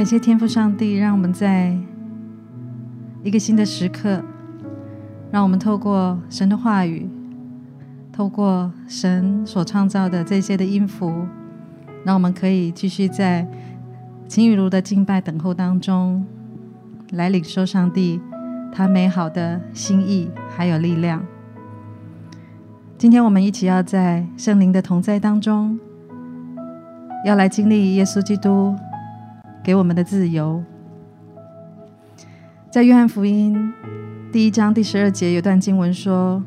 感谢天父上帝，让我们在一个新的时刻，让我们透过神的话语，透过神所创造的这些的音符，让我们可以继续在晴雨如的敬拜等候当中，来领受上帝他美好的心意还有力量。今天我们一起要在圣灵的同在当中，要来经历耶稣基督。给我们的自由，在约翰福音第一章第十二节有段经文说：“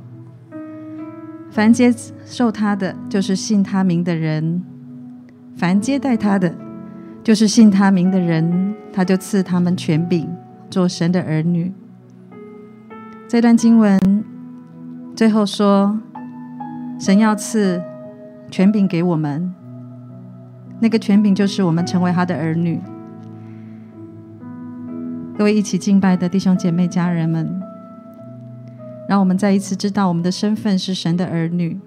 凡接受他的，就是信他名的人；凡接待他的，就是信他名的人，他就赐他们权柄，做神的儿女。”这段经文最后说：“神要赐权柄给我们，那个权柄就是我们成为他的儿女。”各位一起敬拜的弟兄姐妹、家人们，让我们再一次知道我们的身份是神的儿女。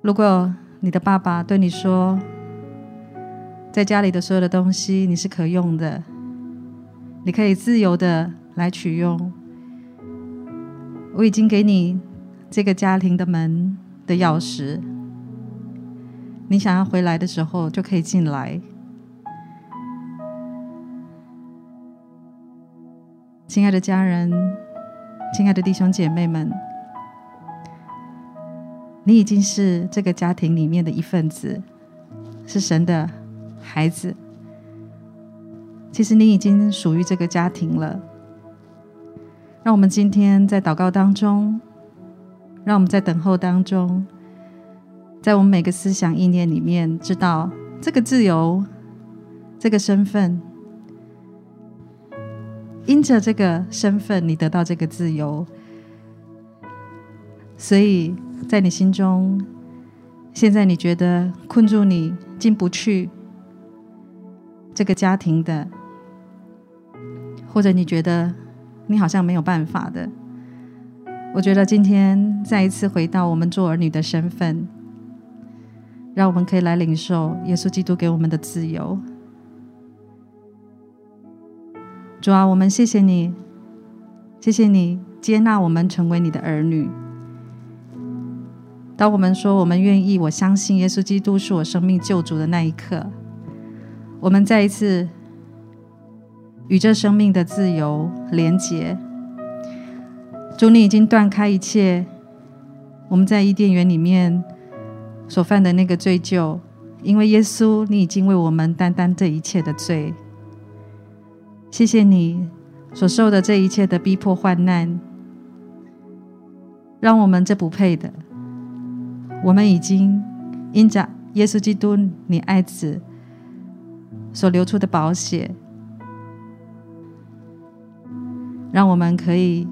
如果你的爸爸对你说，在家里的所有的东西你是可用的，你可以自由的来取用，我已经给你这个家庭的门的钥匙，你想要回来的时候就可以进来。亲爱的家人，亲爱的弟兄姐妹们，你已经是这个家庭里面的一份子，是神的孩子。其实你已经属于这个家庭了。让我们今天在祷告当中，让我们在等候当中，在我们每个思想意念里面，知道这个自由，这个身份。因着这个身份，你得到这个自由，所以在你心中，现在你觉得困住你进不去这个家庭的，或者你觉得你好像没有办法的，我觉得今天再一次回到我们做儿女的身份，让我们可以来领受耶稣基督给我们的自由。主啊，我们谢谢你，谢谢你接纳我们成为你的儿女。当我们说我们愿意，我相信耶稣基督是我生命救主的那一刻，我们再一次与这生命的自由连结。主，你已经断开一切我们在伊甸园里面所犯的那个罪疚，因为耶稣，你已经为我们担当这一切的罪。谢谢你所受的这一切的逼迫患难，让我们这不配的，我们已经因着耶稣基督你爱子所流出的宝血，让我们可以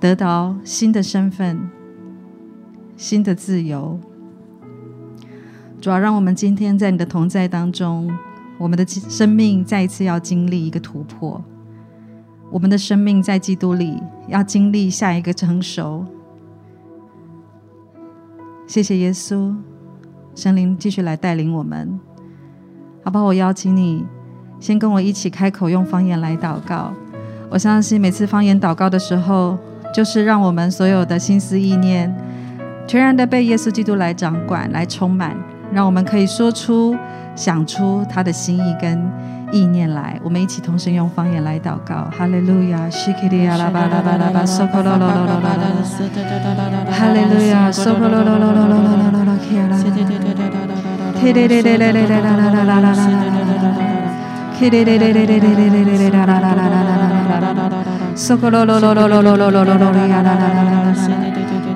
得到新的身份、新的自由。主要让我们今天在你的同在当中。我们的生命再一次要经历一个突破，我们的生命在基督里要经历下一个成熟。谢谢耶稣，圣灵继续来带领我们。好吧，我邀请你先跟我一起开口用方言来祷告。我相信每次方言祷告的时候，就是让我们所有的心思意念全然的被耶稣基督来掌管、来充满，让我们可以说出。想出他的心意跟意念来，我们一起同时用方言来祷告。哈利路亚，西基利亚拉巴拉巴拉巴，索克罗罗罗罗罗罗，哈利路亚，索克罗罗罗罗罗罗罗罗，基亚拉，基列列列列列列拉拉拉拉拉拉，拉拉拉拉拉拉，索科罗罗罗罗罗罗罗罗罗罗，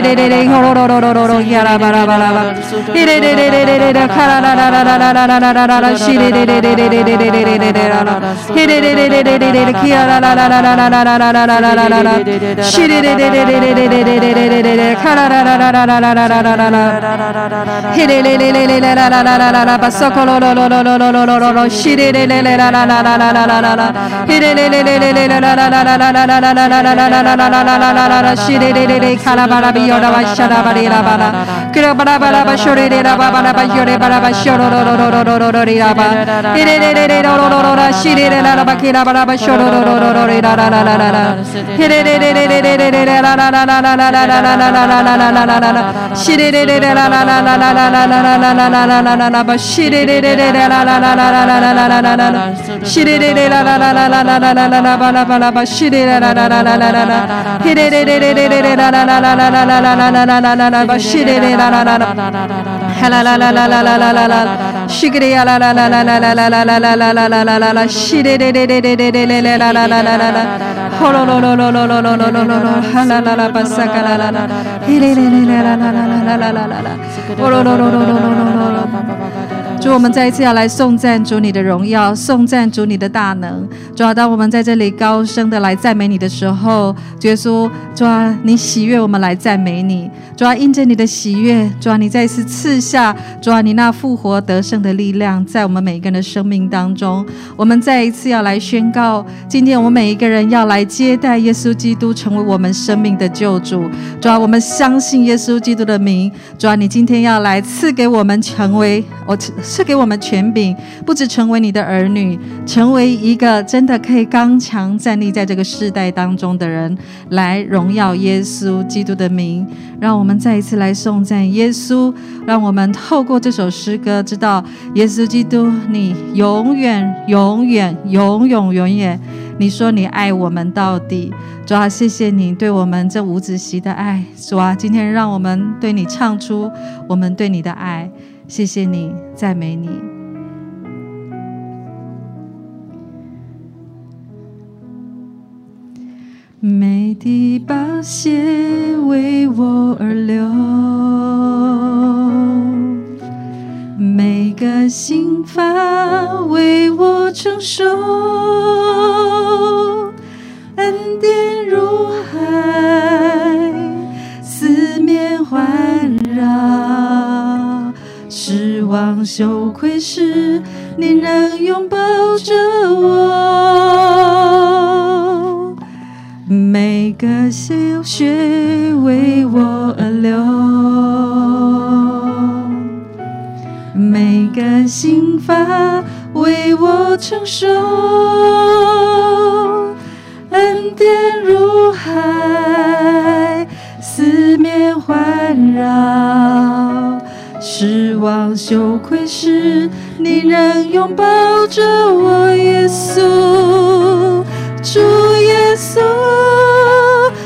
re re re re ro ro ro ro ro ro ya ra ba ra ba ra ba re re re re re re re ra ka ra ra ra ra ra ra ra ra ra ra 基亚拉拉拉拉拉，西基列列列列列列列列列列列列列列拉拉拉拉拉拉。嘿嘞嘞嘞嘞嘞嘞嘞嘞嘞嘞嘞嘞，可罗罗呀啦吧呀啦吧，修可罗呀啦啦啦啦啦啦啦啦啦，西嘞嘞嘞嘞嘞嘞嘞嘞嘞嘞啦啦啦啦，嘿嘞嘞嘞嘞嘞嘞啦啦啦啦啦啦啦啦啦啦啦啦啦吧，西嘞嘞嘞嘞嘞嘞，去呀啦啦啦啦啦啦啦啦啦啦，嘿嘞嘞嘞嘞嘞嘞嘞嘞啦，卡啦啦啦啦啦啦啦啦啦啦啦啦啦啦啦，西嘞嘞嘞嘞嘞嘞啦啦啦啦啦啦，嘿嘞嘞嘞嘞嘞啦啦，卡啦啦啦啦啦啦啦啦，索可罗罗罗罗罗罗罗罗罗，嘿呀啦啦啦啦啦啦啦啦，嘿嘞嘞嘞嘞嘞嘞，去呀啦啦啦啦啦啦啦啦啦吧，西嘞嘞。主，我们再一次要来颂赞主你的荣耀，颂赞主你的大能。主啊，当我们在这里高声的来赞美你的时候，主耶稣，主啊，你喜悦我们来赞美你。主啊，因着你的喜悦，主啊，你再一次赐下，主啊，你那复活得胜的力量，在我们每一个人的生命当中。我们再一次要来宣告，今天我们每一个人要来接待耶稣基督，成为我们生命的救主。主啊，我们相信耶稣基督的名。主啊，你今天要来赐给我们成为我。赐给我们权柄，不只成为你的儿女，成为一个真的可以刚强站立在这个世代当中的人，来荣耀耶稣基督的名。让我们再一次来颂赞耶稣，让我们透过这首诗歌，知道耶稣基督，你永远、永远、永永、永远，你说你爱我们到底。主啊，谢谢你对我们这五子席的爱。主啊，今天让我们对你唱出我们对你的爱。谢谢你，赞美你。美的宝血为我而流，每个心法为我承受，恩典如海，四面环绕。失望羞愧时，你仍拥抱着我。每个心血为我而流，每个心房为我承受。恩典如海，四面环绕。失望羞愧时，你仍拥抱着我，耶稣，主耶稣，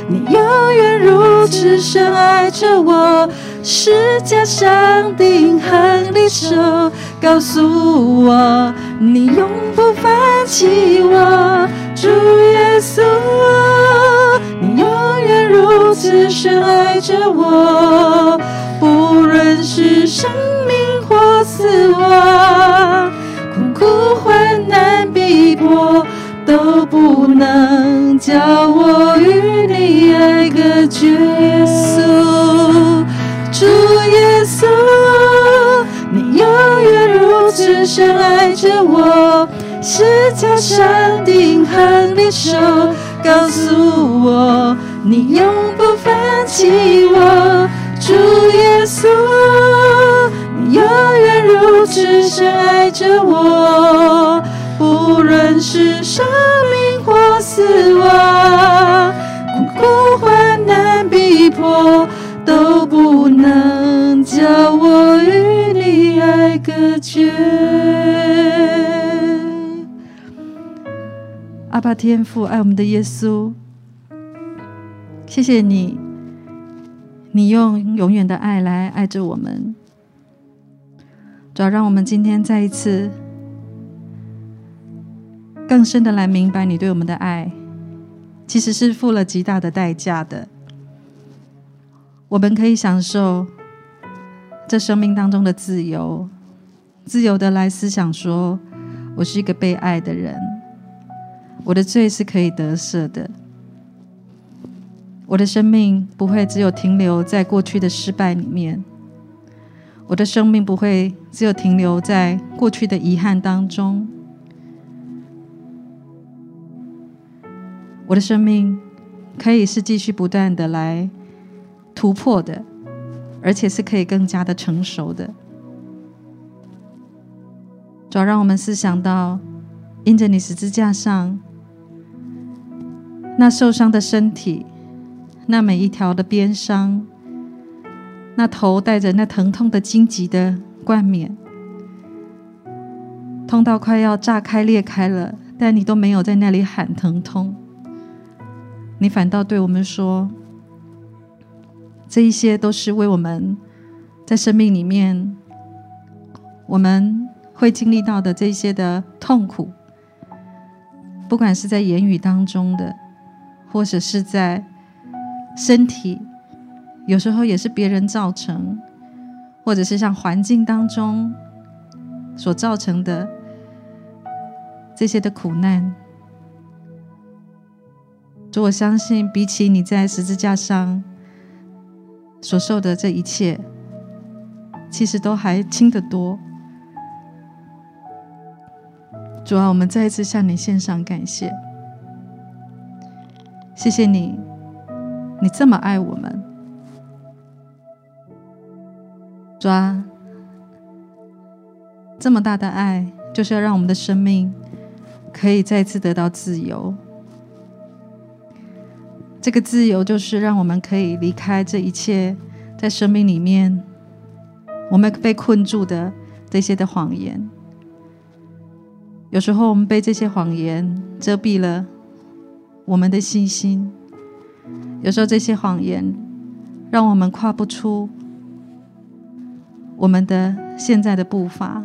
你永远如此深爱着我，十架上钉痕里手，告诉我你永不放弃我，主耶稣，你永远如此深爱着我。能叫我与你爱隔绝。耶稣，主耶稣，你永远如此深爱着我，十架上钉痕里手，告诉我你永不放弃我。主耶稣，你永远如此深爱着我，不论是生命或死亡，困苦患难逼迫，都不能叫我与你爱隔绝。阿爸天父，爱我们的耶稣，谢谢你。你用永远的爱来爱着我们，主要让我们今天再一次更深的来明白你对我们的爱，其实是付了极大的代价的。我们可以享受这生命当中的自由，自由的来思想说，我是一个被爱的人，我的罪是可以得赦的，我的生命不会只有停留在过去的失败里面，我的生命不会只有停留在过去的遗憾当中，我的生命可以是继续不断的来。突破的，而且是可以更加的成熟的。主要让我们思想到，因着你十字架上那受伤的身体，那每一条的鞭伤，那头带着那疼痛的荆棘的冠冕，痛到快要炸开裂开了，但你都没有在那里喊疼痛，你反倒对我们说。这一些都是为我们在生命里面我们会经历到的这些的痛苦，不管是在言语当中的，或者是在身体，有时候也是别人造成，或者是像环境当中所造成的这些的苦难。主，我相信比起你在十字架上。所受的这一切，其实都还轻得多。主啊，我们再一次向你献上感谢，谢谢你，你这么爱我们。主啊，这么大的爱，就是要让我们的生命可以再次得到自由。这个自由就是让我们可以离开这一切，在生命里面我们被困住的这些的谎言。有时候我们被这些谎言遮蔽了我们的信心，有时候这些谎言让我们跨不出我们的现在的步伐。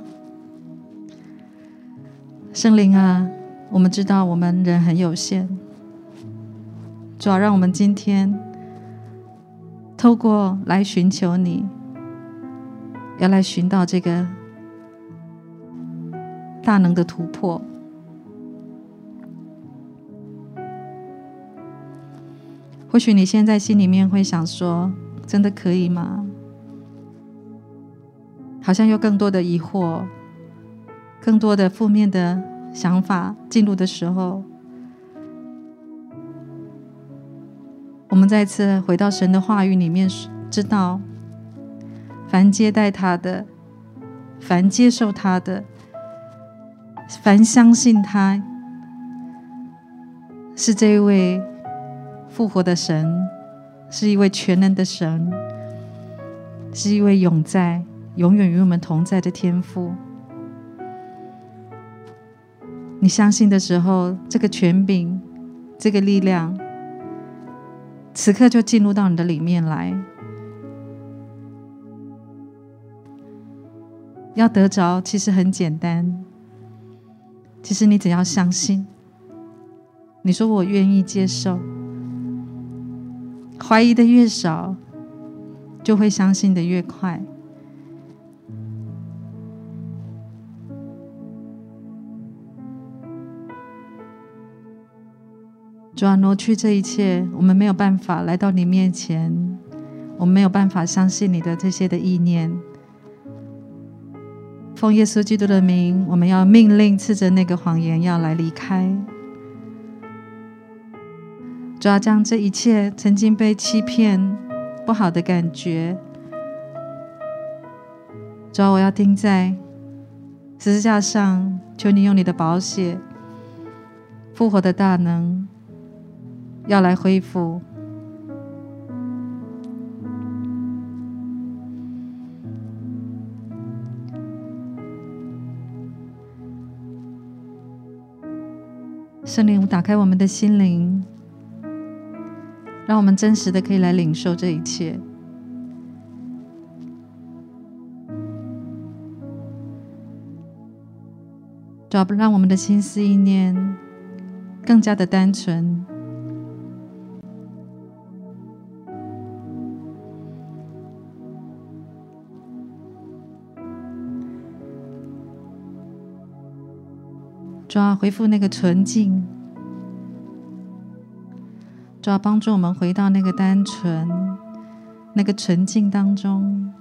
圣灵啊，我们知道我们人很有限。主要让我们今天透过来寻求你，要来寻到这个大能的突破。或许你现在心里面会想说：“真的可以吗？”好像有更多的疑惑，更多的负面的想法进入的时候。我们再次回到神的话语里面，知道，凡接待他的，凡接受他的，凡相信他，是这一位复活的神，是一位全能的神，是一位永在、永远与我们同在的天父。你相信的时候，这个权柄，这个力量。此刻就进入到你的里面来，要得着其实很简单。其实你只要相信，你说我愿意接受，怀疑的越少，就会相信的越快。主要挪去这一切，我们没有办法来到你面前，我们没有办法相信你的这些的意念。奉耶稣基督的名，我们要命令斥责那个谎言要来离开。主要将这一切曾经被欺骗、不好的感觉，主我要钉在十字架上，求你用你的宝血复活的大能。要来恢复，圣灵，打开我们的心灵，让我们真实的可以来领受这一切，主要让我们的心思意念更加的单纯。主要恢复那个纯净，主要帮助我们回到那个单纯、那个纯净当中。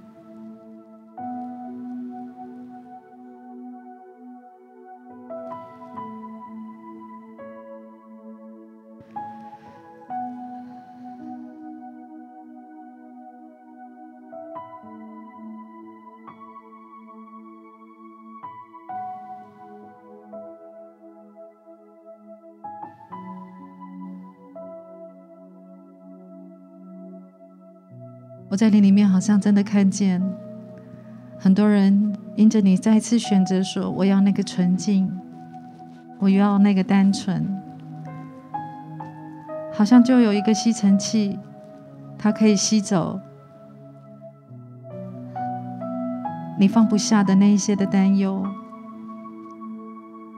我在你里面好像真的看见很多人因着你再次选择说：“我要那个纯净，我要那个单纯。”好像就有一个吸尘器，它可以吸走你放不下的那一些的担忧，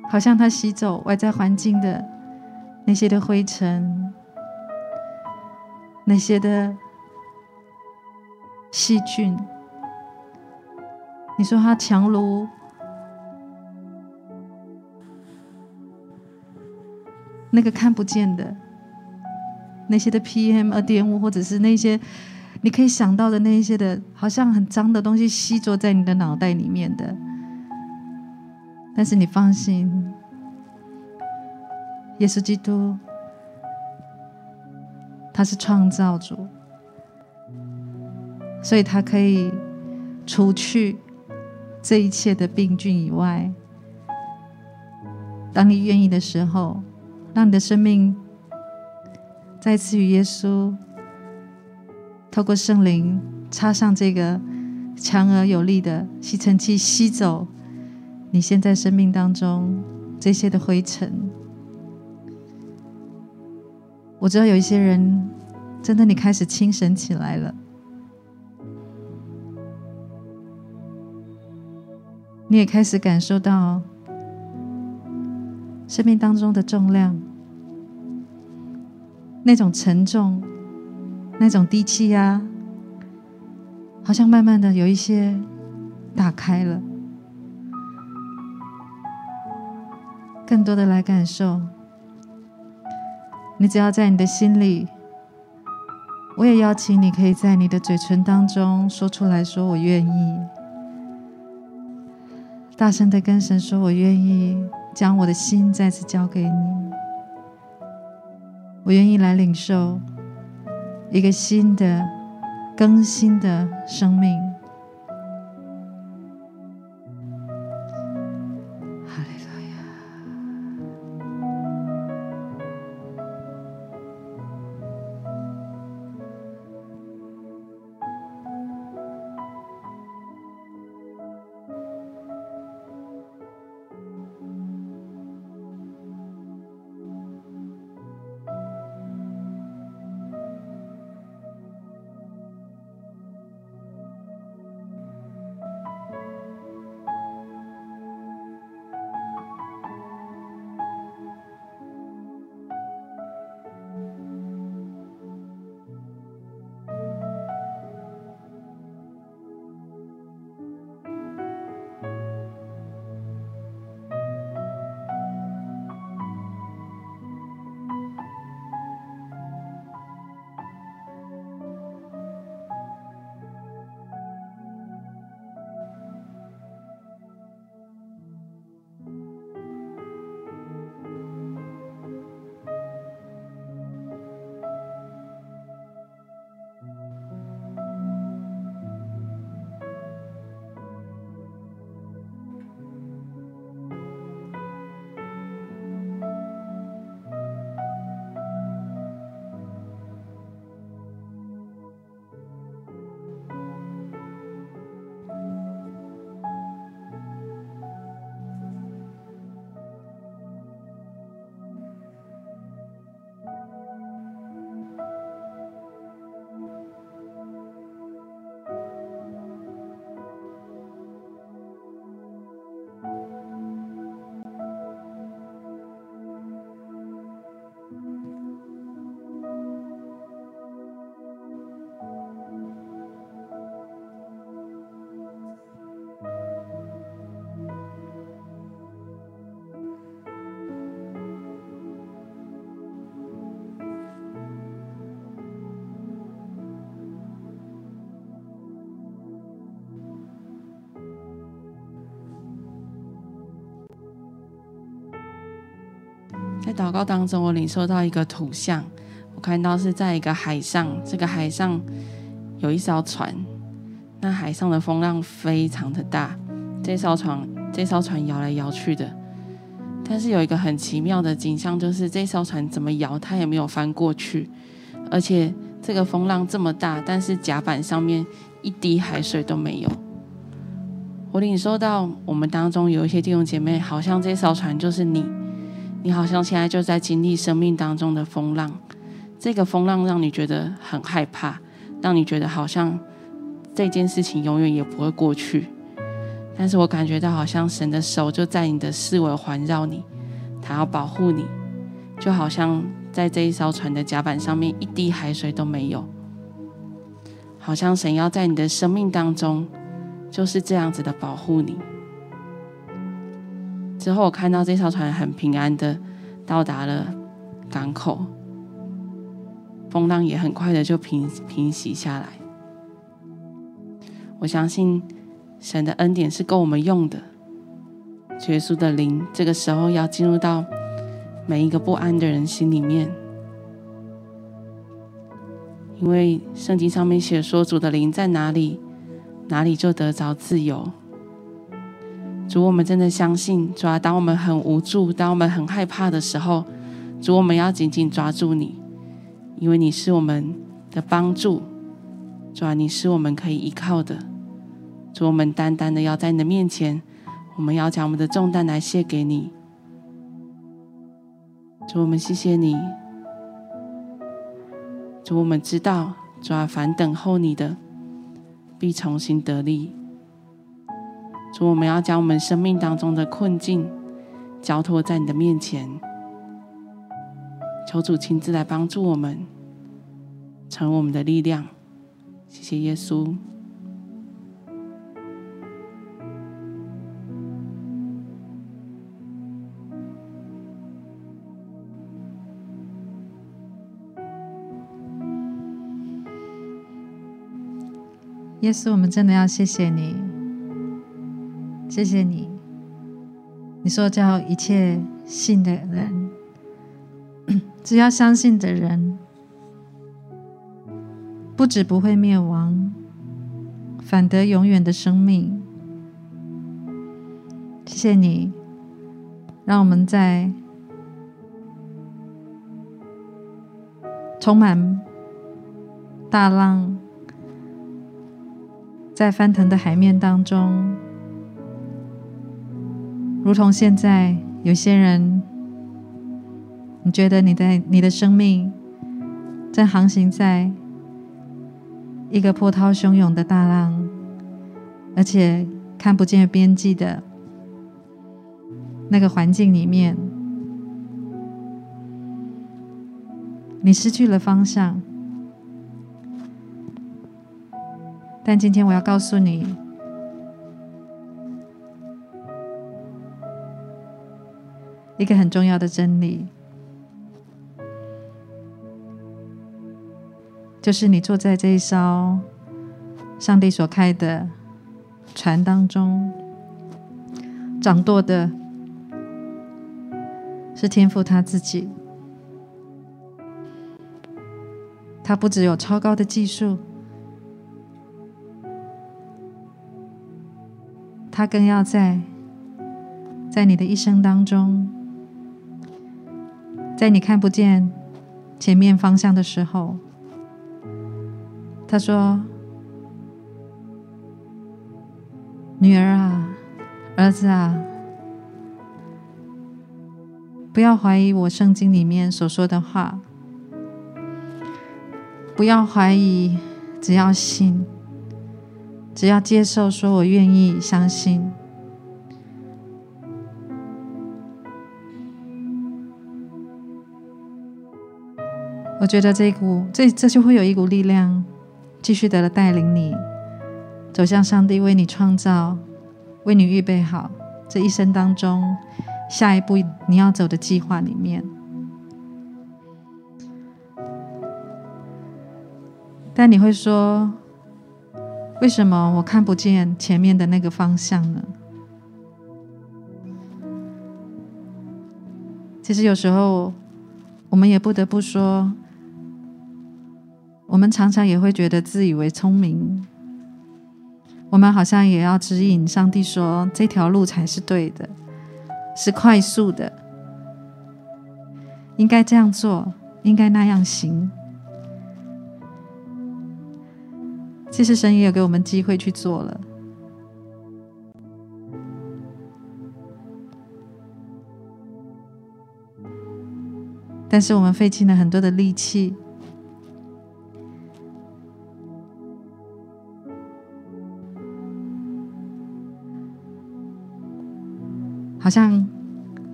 好像它吸走外在环境的那些的灰尘，那些的。细菌，你说它强如那个看不见的那些的 PM 二点五，或者是那些你可以想到的那一些的，好像很脏的东西吸着在你的脑袋里面的。但是你放心，耶稣基督，他是创造主。所以，他可以除去这一切的病菌以外，当你愿意的时候，让你的生命再次与耶稣透过圣灵插上这个强而有力的吸尘器，吸走你现在生命当中这些的灰尘。我知道有一些人，真的，你开始清神起来了。你也开始感受到生命当中的重量，那种沉重，那种低气压，好像慢慢的有一些打开了，更多的来感受。你只要在你的心里，我也邀请你可以在你的嘴唇当中说出来说：“我愿意。”大声的跟神说：“我愿意将我的心再次交给你，我愿意来领受一个新的、更新的生命。”在祷告当中，我领受到一个图像，我看到是在一个海上，这个海上有一艘船，那海上的风浪非常的大，这艘船这艘船摇来摇去的，但是有一个很奇妙的景象，就是这艘船怎么摇它也没有翻过去，而且这个风浪这么大，但是甲板上面一滴海水都没有。我领受到我们当中有一些弟兄姐妹，好像这艘船就是你，你好像现在就在经历生命当中的风浪，这个风浪让你觉得很害怕，让你觉得好像这件事情永远也不会过去。但是我感觉到好像神的手就在你的四围环绕你，他要保护你，就好像在这一艘船的甲板上面一滴海水都没有，好像神要在你的生命当中。就是这样子的保护你。之后我看到这艘船很平安的到达了港口，风浪也很快的就平平息下来。我相信神的恩典是够我们用的。耶稣的灵这个时候要进入到每一个不安的人心里面，因为圣经上面写说主的灵在哪里，哪里就得着自由。主，我们真的相信，主啊，当我们很无助，当我们很害怕的时候，主，我们要紧紧抓住你，因为你是我们的帮助。主啊，你是我们可以依靠的。主，我们单单的要在你的面前，我们要将我们的重担来卸给你。主，我们谢谢你。主，我们知道，主啊，凡等候你的。必重新得力。主，我们要将我们生命当中的困境交托在你的面前，求主亲自来帮助我们，成为我们的力量。谢谢耶稣。耶稣，我们真的要谢谢你，谢谢你。你说叫一切信的人，只要相信的人，不止不会灭亡，反得永远的生命。谢谢你，让我们在充满大浪。在翻腾的海面当中，如同现在有些人，你觉得你在你的生命在航行在一个波涛汹涌的大浪，而且看不见边际的那个环境里面，你失去了方向。但今天我要告诉你，一个很重要的真理，就是你坐在这一艘上帝所开的船当中，掌舵的是天父他自己，他不只有超高的技术。他更要在，在你的一生当中，在你看不见前面方向的时候，他说：“女儿啊，儿子啊，不要怀疑我圣经里面所说的话，不要怀疑，只要信。”只要接受，说我愿意相信。我觉得这一股，这这就会有一股力量，继续的带领你走向上帝为你创造、为你预备好这一生当中下一步你要走的计划里面。但你会说，为什么我看不见前面的那个方向呢？其实有时候，我们也不得不说，我们常常也会觉得自以为聪明，我们好像也要指引上帝说，这条路才是对的，是快速的，应该这样做，应该那样行。其实神也有给我们机会去做了，但是我们费尽了很多的力气，好像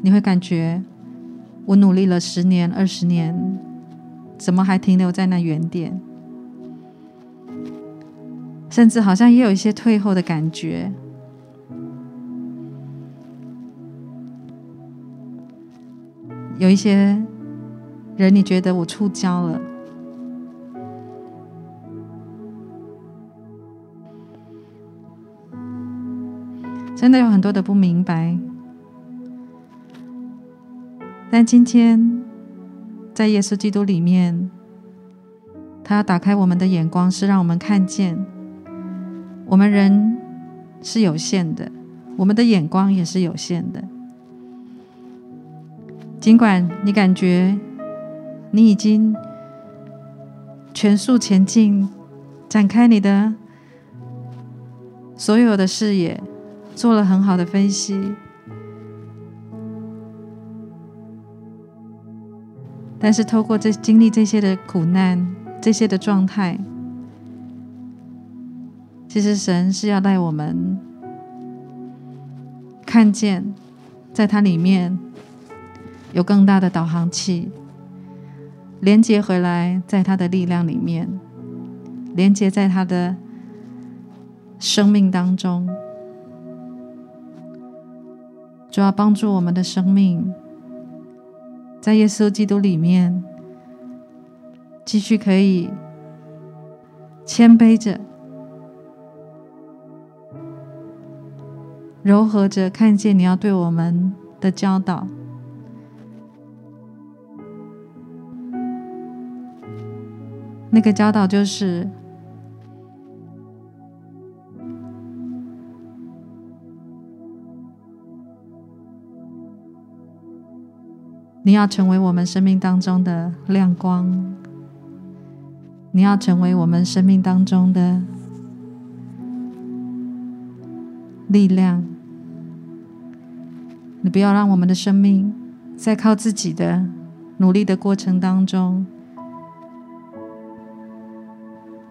你会感觉我努力了十年、二十年，怎么还停留在那原点？甚至好像也有一些退后的感觉，有一些人，你觉得我触礁了，真的有很多的不明白。但今天在耶稣基督里面，他打开我们的眼光，是让我们看见。我们人是有限的，我们的眼光也是有限的。尽管你感觉你已经全速前进，展开你的所有的视野，做了很好的分析，但是透过这经历这些的苦难，这些的状态。其实神是要带我们看见，在它里面有更大的导航器，连接回来，在它的力量里面，连接在它的生命当中，主要帮助我们的生命，在耶稣基督里面继续可以谦卑着。柔和着看见你要对我们的教导，那个教导就是你要成为我们生命当中的亮光，你要成为我们生命当中的力量。你不要让我们的生命在靠自己的努力的过程当中，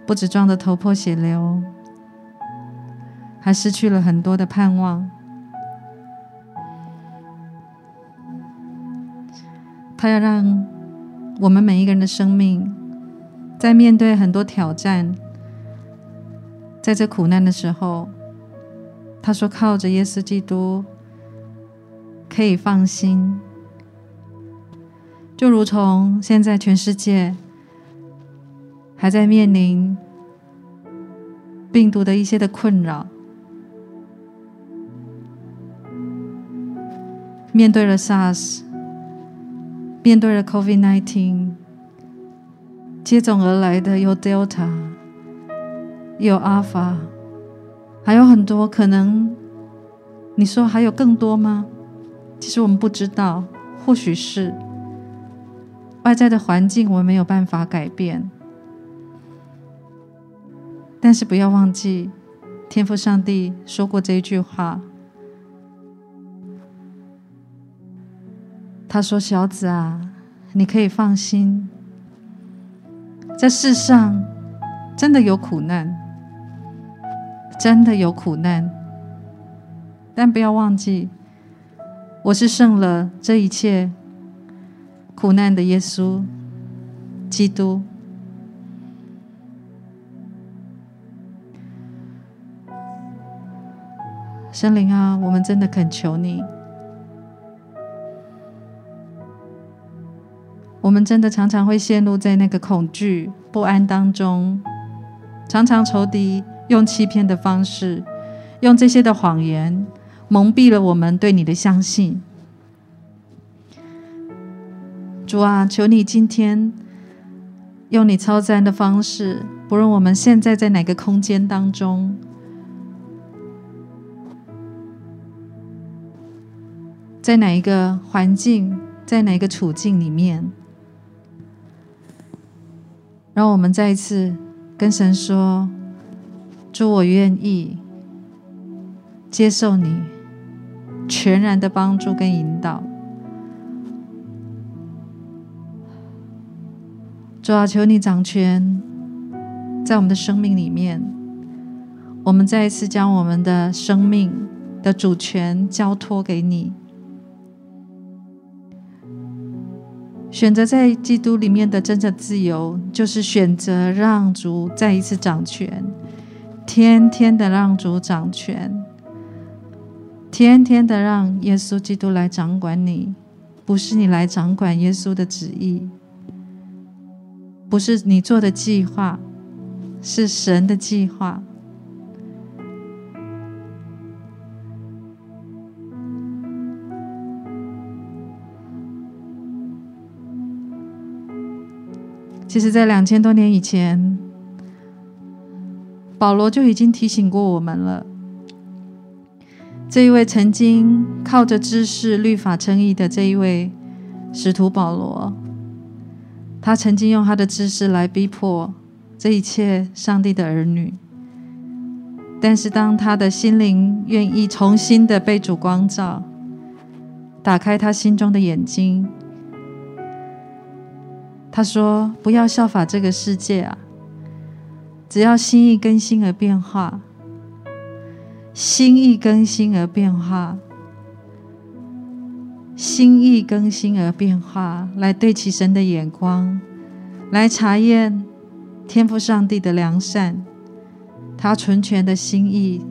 不止撞得头破血流，还失去了很多的盼望。他要让我们每一个人的生命，在面对很多挑战，在这苦难的时候，他说：“靠着耶稣基督。”可以放心，就如同现在全世界还在面临病毒的一些的困扰，面对了 SARS，面对了 COVID-19，接踵而来的有 Delta，有 Alpha，还有很多可能，你说还有更多吗？其实我们不知道，或许是外在的环境，我们没有办法改变。但是不要忘记，天父上帝说过这一句话。他说：“小子啊，你可以放心，这世上真的有苦难，真的有苦难，但不要忘记。”我是胜了这一切苦难的耶稣基督。圣灵啊，我们真的恳求你。我们真的常常会陷入在那个恐惧、不安当中，常常仇敌用欺骗的方式，用这些的谎言。蒙蔽了我们对你的相信，主啊，求你今天用你超自然的方式，不论我们现在在哪个空间当中，在哪一个环境，在哪一个处境里面，让我们再一次跟神说：“主，我愿意接受你全然的帮助跟引导。”主啊，求你掌权在我们的生命里面。我们再一次将我们的生命的主权交托给你，选择在基督里面的真正自由，就是选择让主再一次掌权，天天的让主掌权，天天的让耶稣基督来掌管你，不是你来掌管耶稣的旨意。不是你做的计划，是神的计划。其实，在两千多年以前，保罗就已经提醒过我们了。这一位曾经靠着知识、律法称义的这一位使徒保罗。他曾经用他的知识来逼迫这一切上帝的儿女，但是当他的心灵愿意重新的被主光照，打开他心中的眼睛，他说：“不要效法这个世界啊，只要心意更新而变化，心意更新而变化。”心意更新而变化，来对齐神的眼光，来查验天赋上帝的良善，他纯全的心意，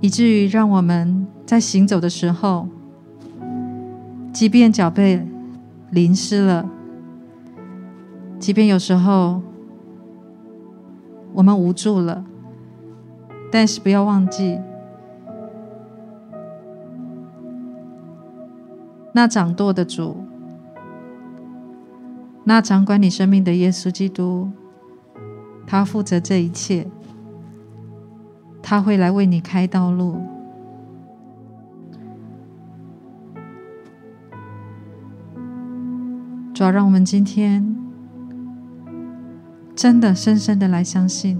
以至于让我们在行走的时候，即便脚被淋湿了，即便有时候我们无助了。但是不要忘记，那掌舵的主，那掌管你生命的耶稣基督，他负责这一切，他会来为你开道路。主要让我们今天真的深深的来相信。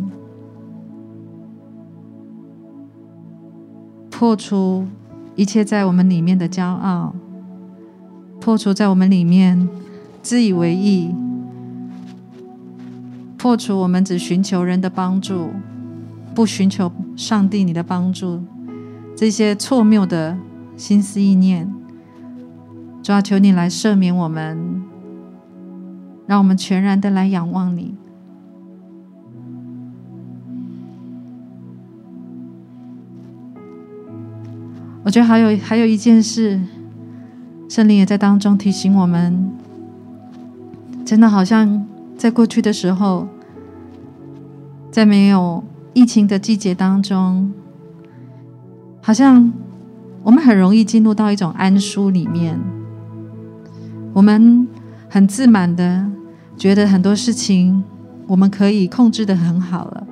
破除一切在我们里面的骄傲，破除在我们里面自以为意，破除我们只寻求人的帮助，不寻求上帝你的帮助，这些错谬的心思意念，主啊，求你来赦免我们，让我们全然的来仰望你。我觉得还有还有一件事，圣灵也在当中提醒我们，真的好像在过去的时候，在没有疫情的季节当中，好像我们很容易进入到一种安舒里面，我们很自满的觉得很多事情我们可以控制的很好了，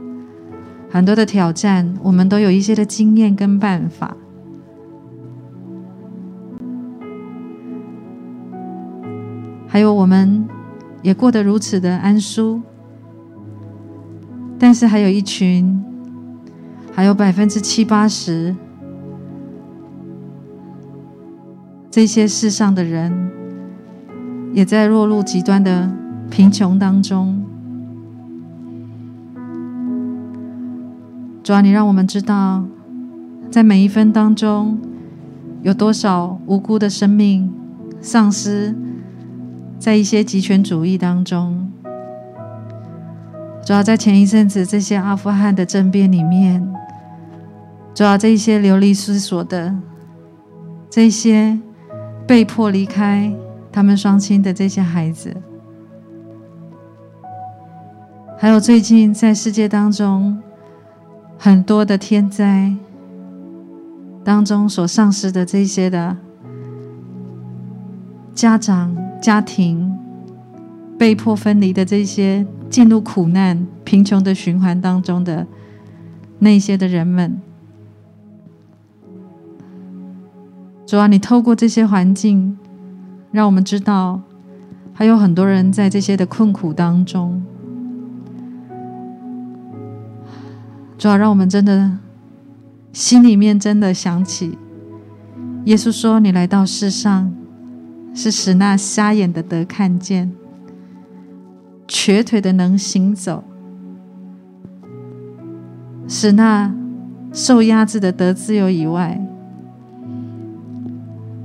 很多的挑战我们都有一些的经验跟办法。还有，我们也过得如此的安舒，但是还有一群，还有百分之七八十，这些世上的人，也在落入极端的贫穷当中。主啊，你让我们知道，在每一分当中，有多少无辜的生命丧失。在一些极权主义当中，主要在前一阵子这些阿富汗的政变里面，主要这一些流离失所的，这些被迫离开他们双亲的这些孩子，还有最近在世界当中很多的天灾，当中所丧失的这些的家长、家庭被迫分离的这些进入苦难、贫穷的循环当中的那些的人们，主啊，你透过这些环境，让我们知道，还有很多人在这些的困苦当中。主啊，让我们真的。心里面真的想起，耶稣说：“你来到世上，是使那瞎眼的得看见，瘸腿的能行走，使那受压制的得自由以外，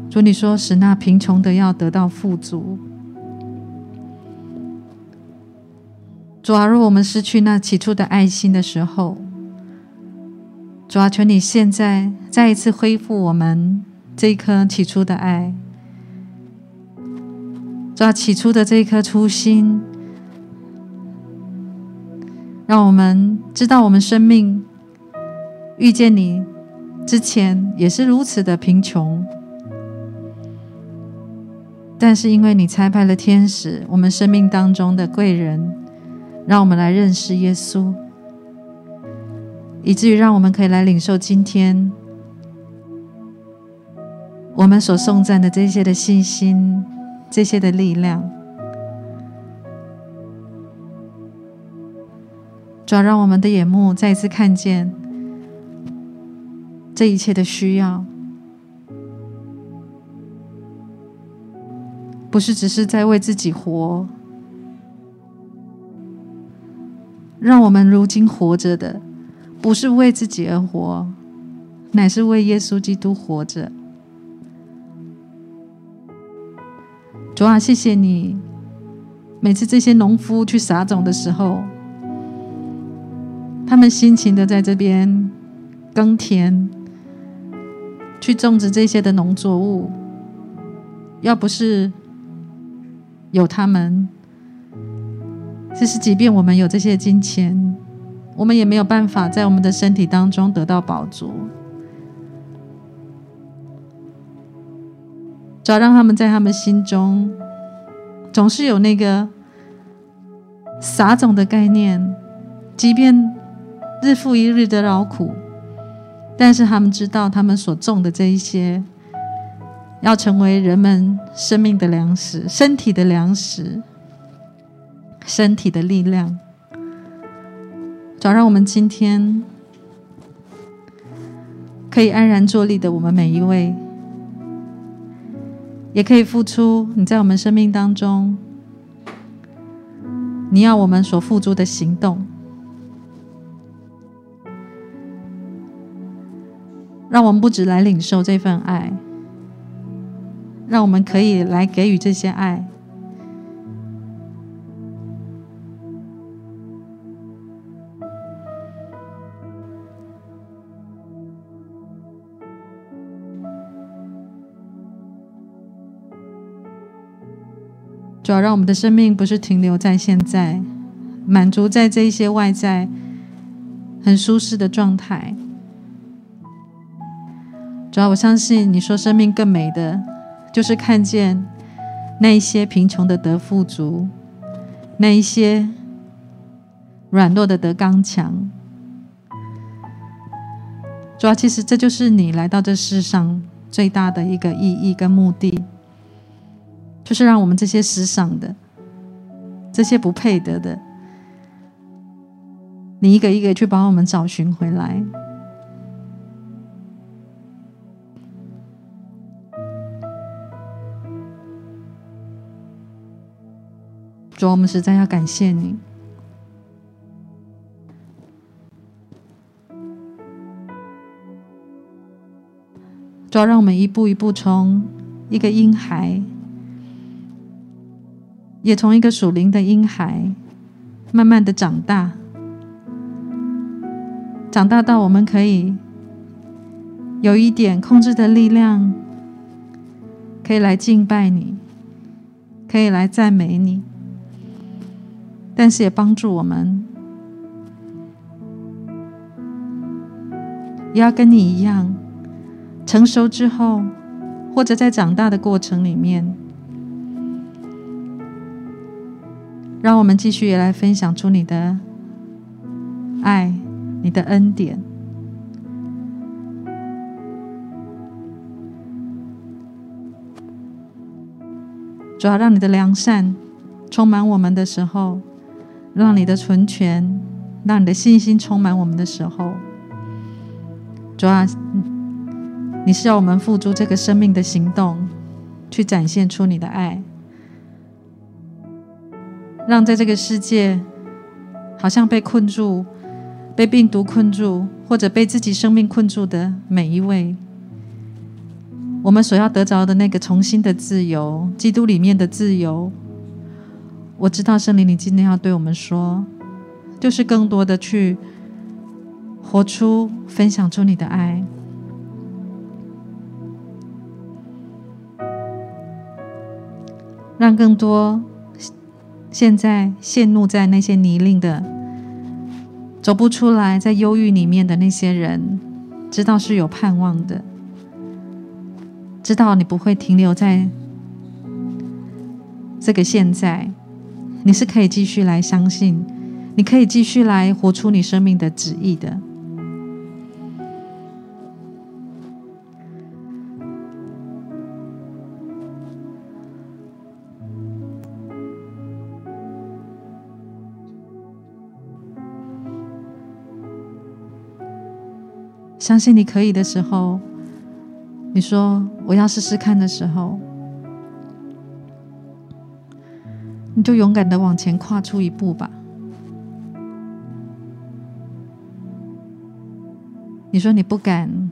主你说使那贫穷的要得到富足。主啊，若我们失去那起初的爱心的时候。”主啊，求你现在再一次恢复我们这一颗起初的爱。主啊，起初的这一颗初心，让我们知道我们生命遇见你之前也是如此的贫穷，但是因为你差派了天使，我们生命当中的贵人，让我们来认识耶稣。以至于让我们可以来领受今天我们所颂赞的这些的信心，这些的力量，主让我们的眼目再一次看见这一切的需要，不是只是在为自己活，让我们如今活着的。不是为自己而活，乃是为耶稣基督活着。主啊，谢谢你！每次这些农夫去撒种的时候，他们辛勤的在这边耕田，去种植这些的农作物。要不是有他们，就是即便我们有这些金钱。我们也没有办法在我们的身体当中得到饱足，只要让他们在他们心中总是有那个撒种的概念，即便日复一日的劳苦，但是他们知道他们所种的这一些，要成为人们生命的粮食、身体的粮食、身体的力量。主，让我们今天可以安然坐立的，我们每一位，也可以付出你在我们生命当中，你要我们所付出的行动，让我们不止来领受这份爱，让我们可以来给予这些爱。主要让我们的生命不是停留在现在，满足在这一些外在很舒适的状态。主要我相信你说生命更美的，就是看见那一些贫穷的得富足，那一些软弱的得刚强。主要其实这就是你来到这世上最大的一个意义跟目的。就是让我们这些失丧的、这些不配得的，你一个一个去把我们找寻回来。主，我们实在要感谢你。主要让我们一步一步从一个婴孩。也从一个属灵的婴孩，慢慢的长大，长大到我们可以有一点控制的力量，可以来敬拜你，可以来赞美你，但是也帮助我们，也要跟你一样，成熟之后，或者在长大的过程里面，让我们继续也来分享出你的爱，你的恩典。主要让你的良善充满我们的时候，让你的纯全，让你的信心充满我们的时候，主要你是要我们付诸这个生命的行动，去展现出你的爱，让在这个世界好像被困住、被病毒困住，或者被自己生命困住的每一位。我们所要得着的那个重新的自由，基督里面的自由，我知道圣灵，你今天要对我们说，就是更多的去活出、分享出你的爱，让更多现在陷入在那些泥泞的、走不出来、在忧郁里面的那些人，知道是有盼望的。知道你不会停留在这个现在，你是可以继续来相信，你可以继续来活出你生命的旨意的。相信你可以的时候。你说我要试试看的时候，你就勇敢的往前跨出一步吧。你说你不敢，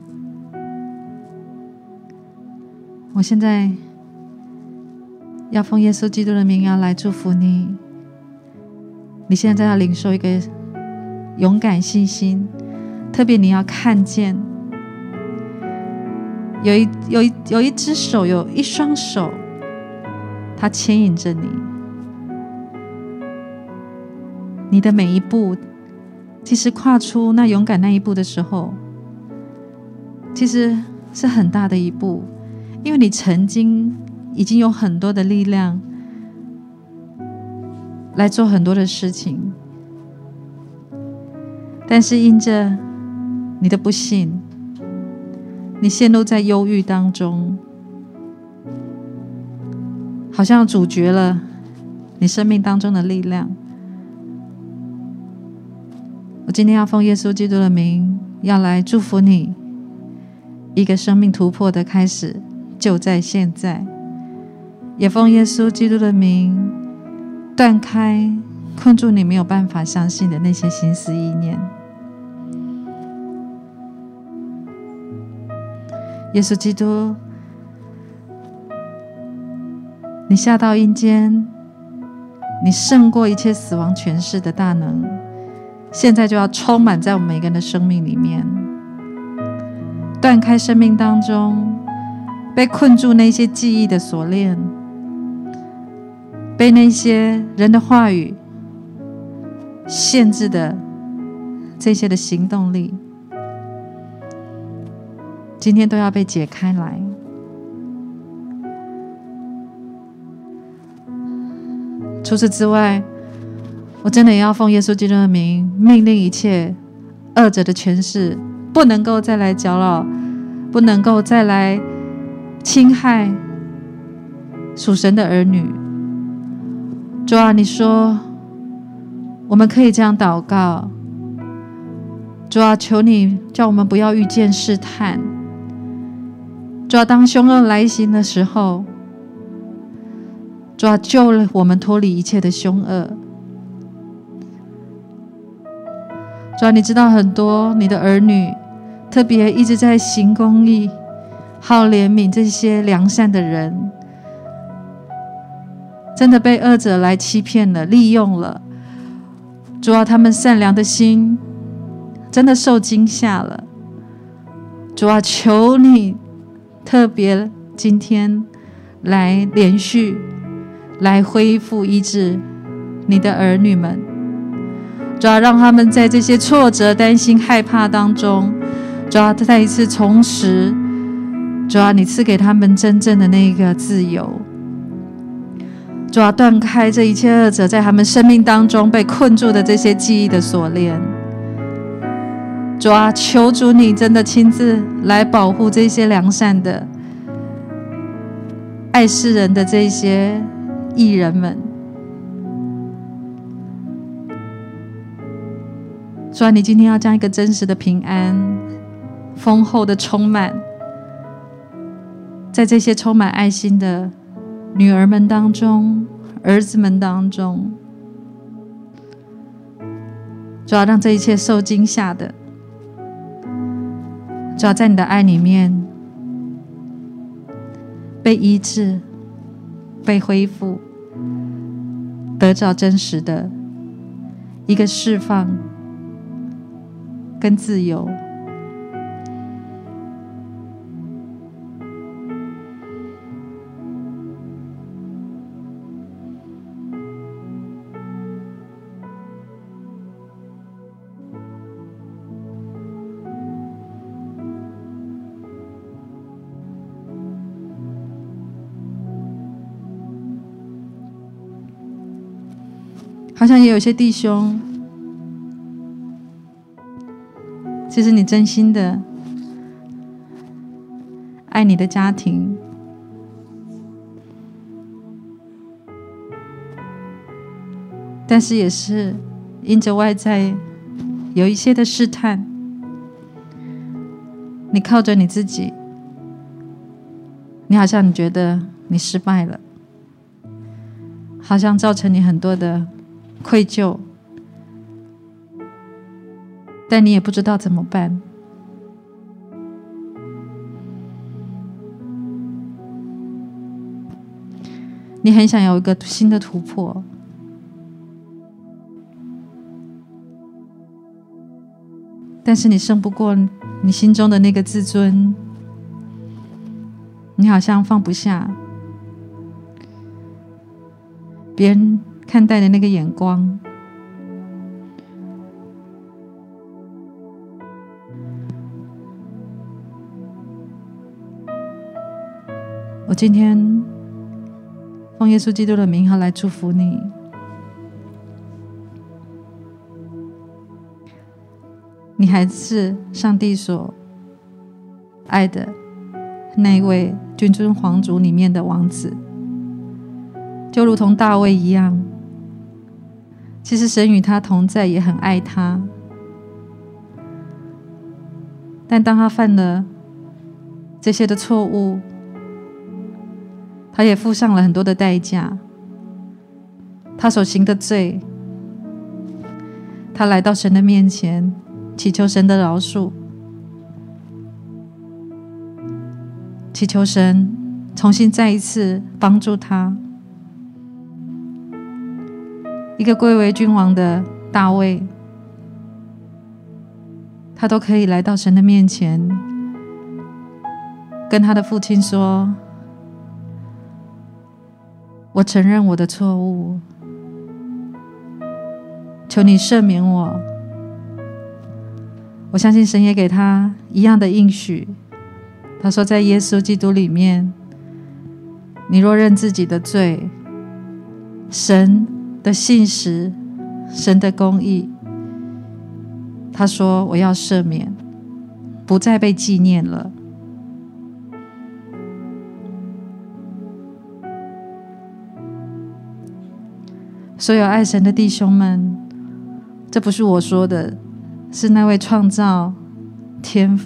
我现在要奉耶稣基督的名要来祝福你。你现在在要领受一个勇敢信心，特别你要看见。有一有一有一只手，有一双手，它牵引着你。你的每一步，其实跨出那勇敢那一步的时候，其实是很大的一步，因为你曾经已经有很多的力量来做很多的事情，但是因着你的不幸。你陷入在忧郁当中，好像阻绝了你生命当中的力量。我今天要奉耶稣基督的名，要来祝福你，一个生命突破的开始就在现在。也奉耶稣基督的名，断开困住你没有办法相信的那些心思意念。耶稣基督，你下到阴间，你胜过一切死亡权势的大能，现在就要充满在我们每个人的生命里面，断开生命当中被困住那些记忆的锁链，被那些人的话语限制的这些的行动力。今天都要被解开来。除此之外，我真的也要奉耶稣基督的名，命令一切恶者的权势不能够再来搅扰，不能够再来侵害属神的儿女。主啊，你说我们可以这样祷告。主啊，求你叫我们不要遇见试探。主要当凶恶来袭的时候，主要救了我们脱离一切的凶恶。主要你知道很多你的儿女，特别一直在行公义、好怜悯这些良善的人，真的被恶者来欺骗了、利用了。主要他们善良的心真的受惊吓了。主要求你。特别今天来连续来恢复医治你的儿女们，主要让他们在这些挫折、担心、害怕当中，主要再一次重拾主啊，你赐给他们真正的那个自由。主啊，断开这一切恶者在他们生命当中被困住的这些记忆的锁链。主啊，求主你真的亲自来保护这些良善的、爱世人的这些艺人们。主啊，你今天要将一个真实的平安、丰厚的充满，在这些充满爱心的女儿们当中、儿子们当中，主要让这一切受惊吓的。主要在你的爱里面被医治、被恢复，得到真实的一个释放跟自由。好像也有些弟兄，其实你真心的爱你的家庭，但是也是因着外在有一些的试探，你靠着你自己，你好像你觉得你失败了，好像造成你很多的。愧疚，但你也不知道怎么办。你很想有一个新的突破，但是你胜不过你心中的那个自尊，你好像放不下别人。看待的那个眼光，我今天奉耶稣基督的名号来祝福你。你还是上帝所爱的那一位君尊皇族里面的王子，就如同大卫一样。其实神与他同在，也很爱他。但当他犯了这些的错误，他也付上了很多的代价。他所行的罪，他来到神的面前，祈求神的饶恕，祈求神重新再一次帮助他。一个贵为君王的大卫，他都可以来到神的面前，跟他的父亲说：“我承认我的错误，求你赦免我。”我相信神也给他一样的应许。他说：“在耶稣基督里面，你若认自己的罪，神。”的信实，神的公义。他说：“我要赦免，不再被纪念了。”所有爱神的弟兄们，这不是我说的，是那位创造天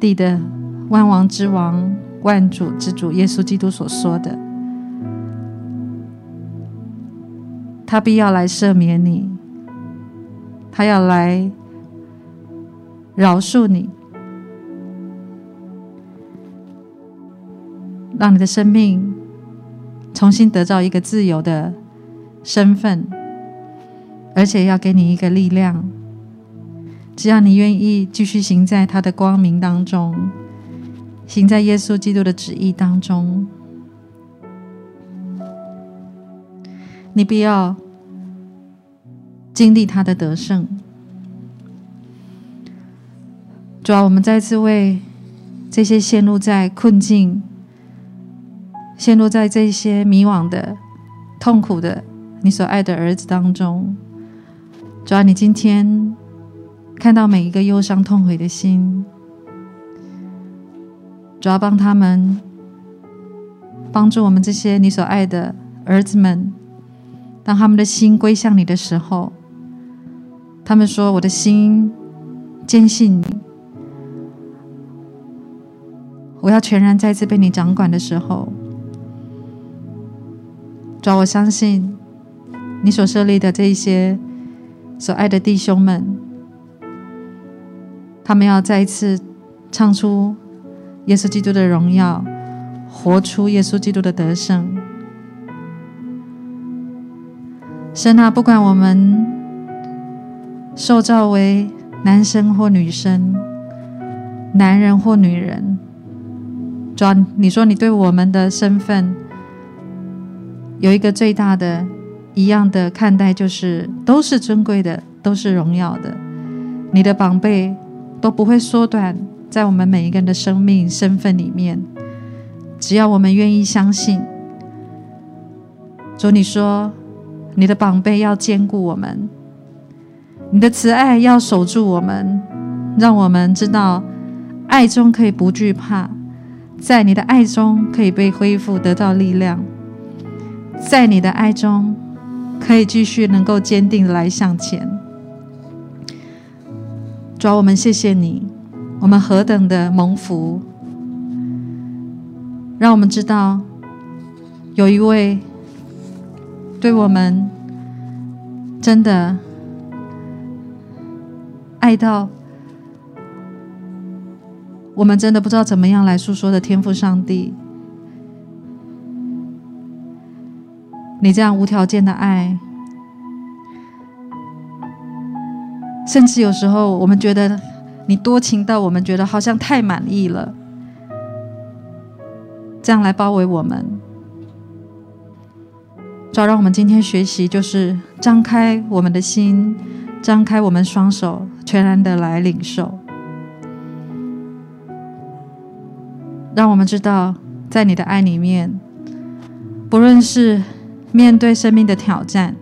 地的万王之王、万主之主耶稣基督所说的。他必要来赦免你，他要来饶恕你，让你的生命重新得到一个自由的身份，而且要给你一个力量。只要你愿意继续行在他的光明当中，行在耶稣基督的旨意当中，你必要。经历他的得胜，主啊，我们再次为这些陷入在困境、陷入在这些迷惘的、痛苦的你所爱的儿子当中。主啊，你今天看到每一个忧伤痛悔的心，主要帮他们，帮助我们这些你所爱的儿子们，当他们的心归向你的时候，他们说：“我的心坚信你，我要全然再次被你掌管的时候，主要我相信你所设立的这一些。”所爱的弟兄们，他们要再一次唱出耶稣基督的荣耀，活出耶稣基督的得胜。神啊，不管我们受造为男生或女生，男人或女人，主啊，你说你对我们的身份有一个最大的。一样的看待，就是都是尊贵的，都是荣耀的。你的宝贝都不会缩短在我们每一个人的生命身份里面。只要我们愿意相信，主你说，你的宝贝要坚固我们，你的慈爱要守住我们，让我们知道爱中可以不惧怕，在你的爱中可以被恢复，得到力量，在你的爱中。可以继续能够坚定的来向前，主，我们谢谢你，我们何等的蒙福，让我们知道有一位对我们真的爱到我们真的不知道怎么样来诉说的天赋上帝。你这样无条件的爱，甚至有时候我们觉得你多情到我们觉得好像太满意了，这样来包围我们。主要让我们今天学习，就是张开我们的心，张开我们双手，全然的来领受。让我们知道，在你的爱里面，不论是。面对生命的挑战，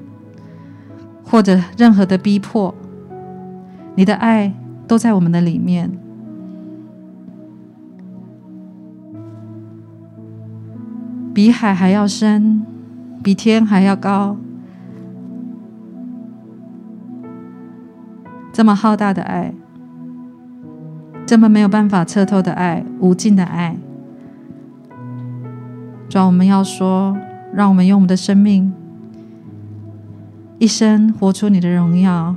或者任何的逼迫，你的爱都在我们的里面，比海还要深，比天还要高，这么浩大的爱，这么没有办法测透的爱，无尽的爱，主要我们要说。让我们用我们的生命，一生活出你的荣耀，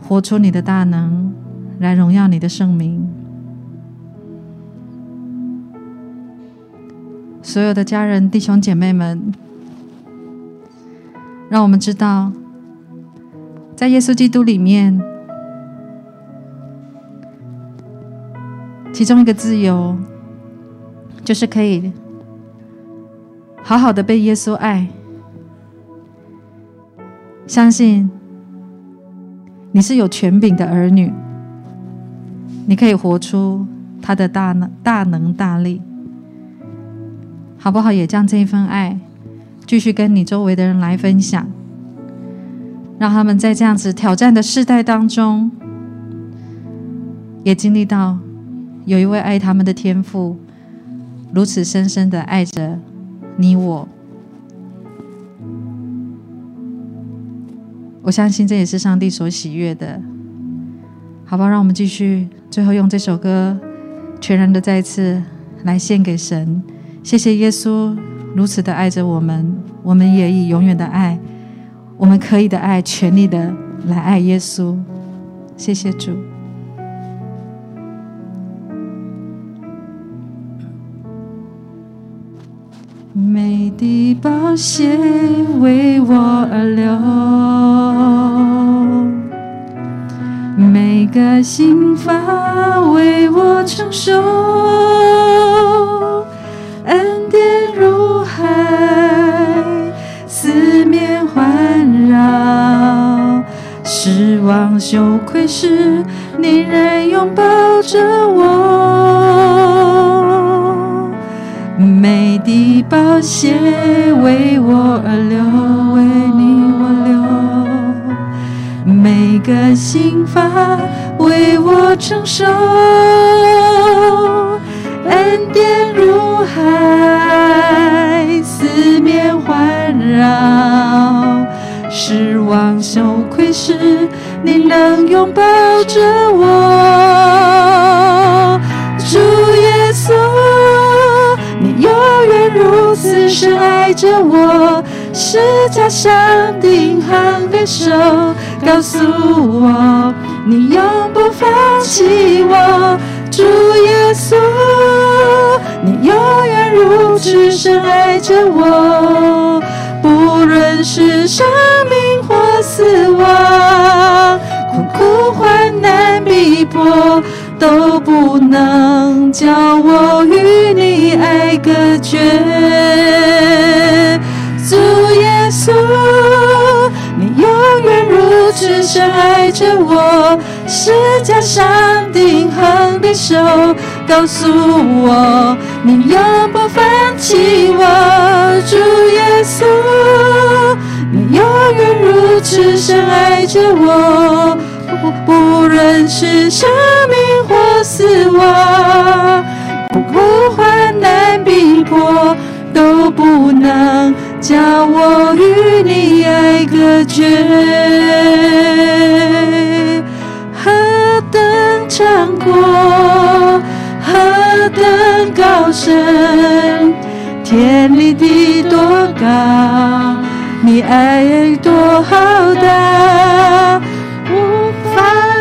活出你的大能，来荣耀你的圣名。所有的家人、弟兄姐妹们，让我们知道，在耶稣基督里面，其中一个自由，就是可以。好好的被耶稣爱，相信你是有权柄的儿女，你可以活出他的大能、大能大力，好不好？也将这一份爱继续跟你周围的人来分享，让他们在这样子挑战的世代当中，也经历到有一位爱他们的天父，如此深深的爱着。你我，我相信这也是上帝所喜悦的，好吧？让我们继续，最后用这首歌，全然的再次来献给神。谢谢耶稣如此的爱着我们，我们也以永远的爱，我们可以的爱，全力的来爱耶稣。谢谢主。每滴宝血为我而流，每个心房为我承受，望羞愧时，你仍拥抱着我，每滴宝血为我而流，为你我流，每个心法为我承受，恩典如海，四面环绕，是望羞。能拥抱着我，主耶稣。你永远如此深爱着我，十架上钉痕别手，告诉我你永不放弃我，主耶稣，你永远如此深爱着我，不论是生命或死亡，困苦患难逼迫。都不能叫我与你爱隔绝，主耶稣，你永远如此深爱着我，十架上钉痕别手，告诉我你永不放弃我，主耶稣，你永远如此深爱着我。不论是生命或死亡，不苦患难逼迫，都不能叫我与你爱隔绝。何等长阔，何等高深，天离地多高，你爱多浩大。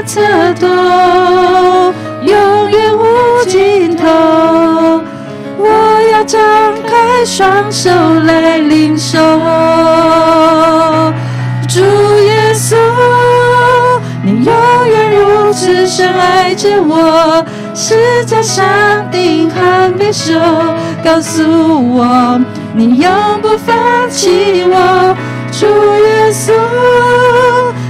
测度永远无尽头，我要张开双手来领受。主耶稣，你永远如此深爱着我，十架上钉痕别手，告诉我你永不放弃我。主耶稣。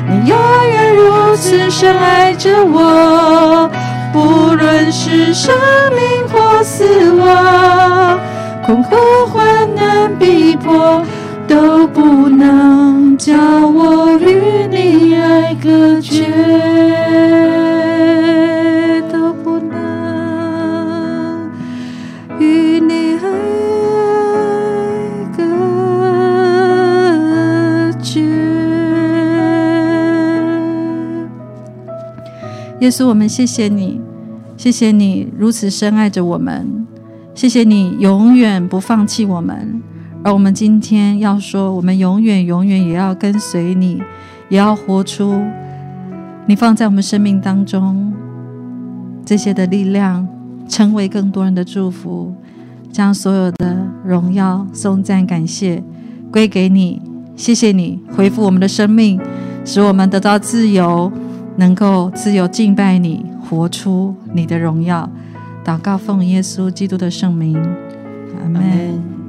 你永远如此深爱着我，不论是生命或死亡，困苦患难逼迫，都不能叫我与你爱隔绝。耶稣，我们谢谢你，谢谢你如此深爱着我们，谢谢你永远不放弃我们。而我们今天要说，我们永远永远也要跟随你，也要活出你放在我们生命当中这些的力量，成为更多人的祝福，将所有的荣耀、颂赞、感谢归给你。谢谢你恢复我们的生命，使我们得到自由。能够自由敬拜你，活出你的荣耀，祷告奉耶稣基督的圣名，阿门。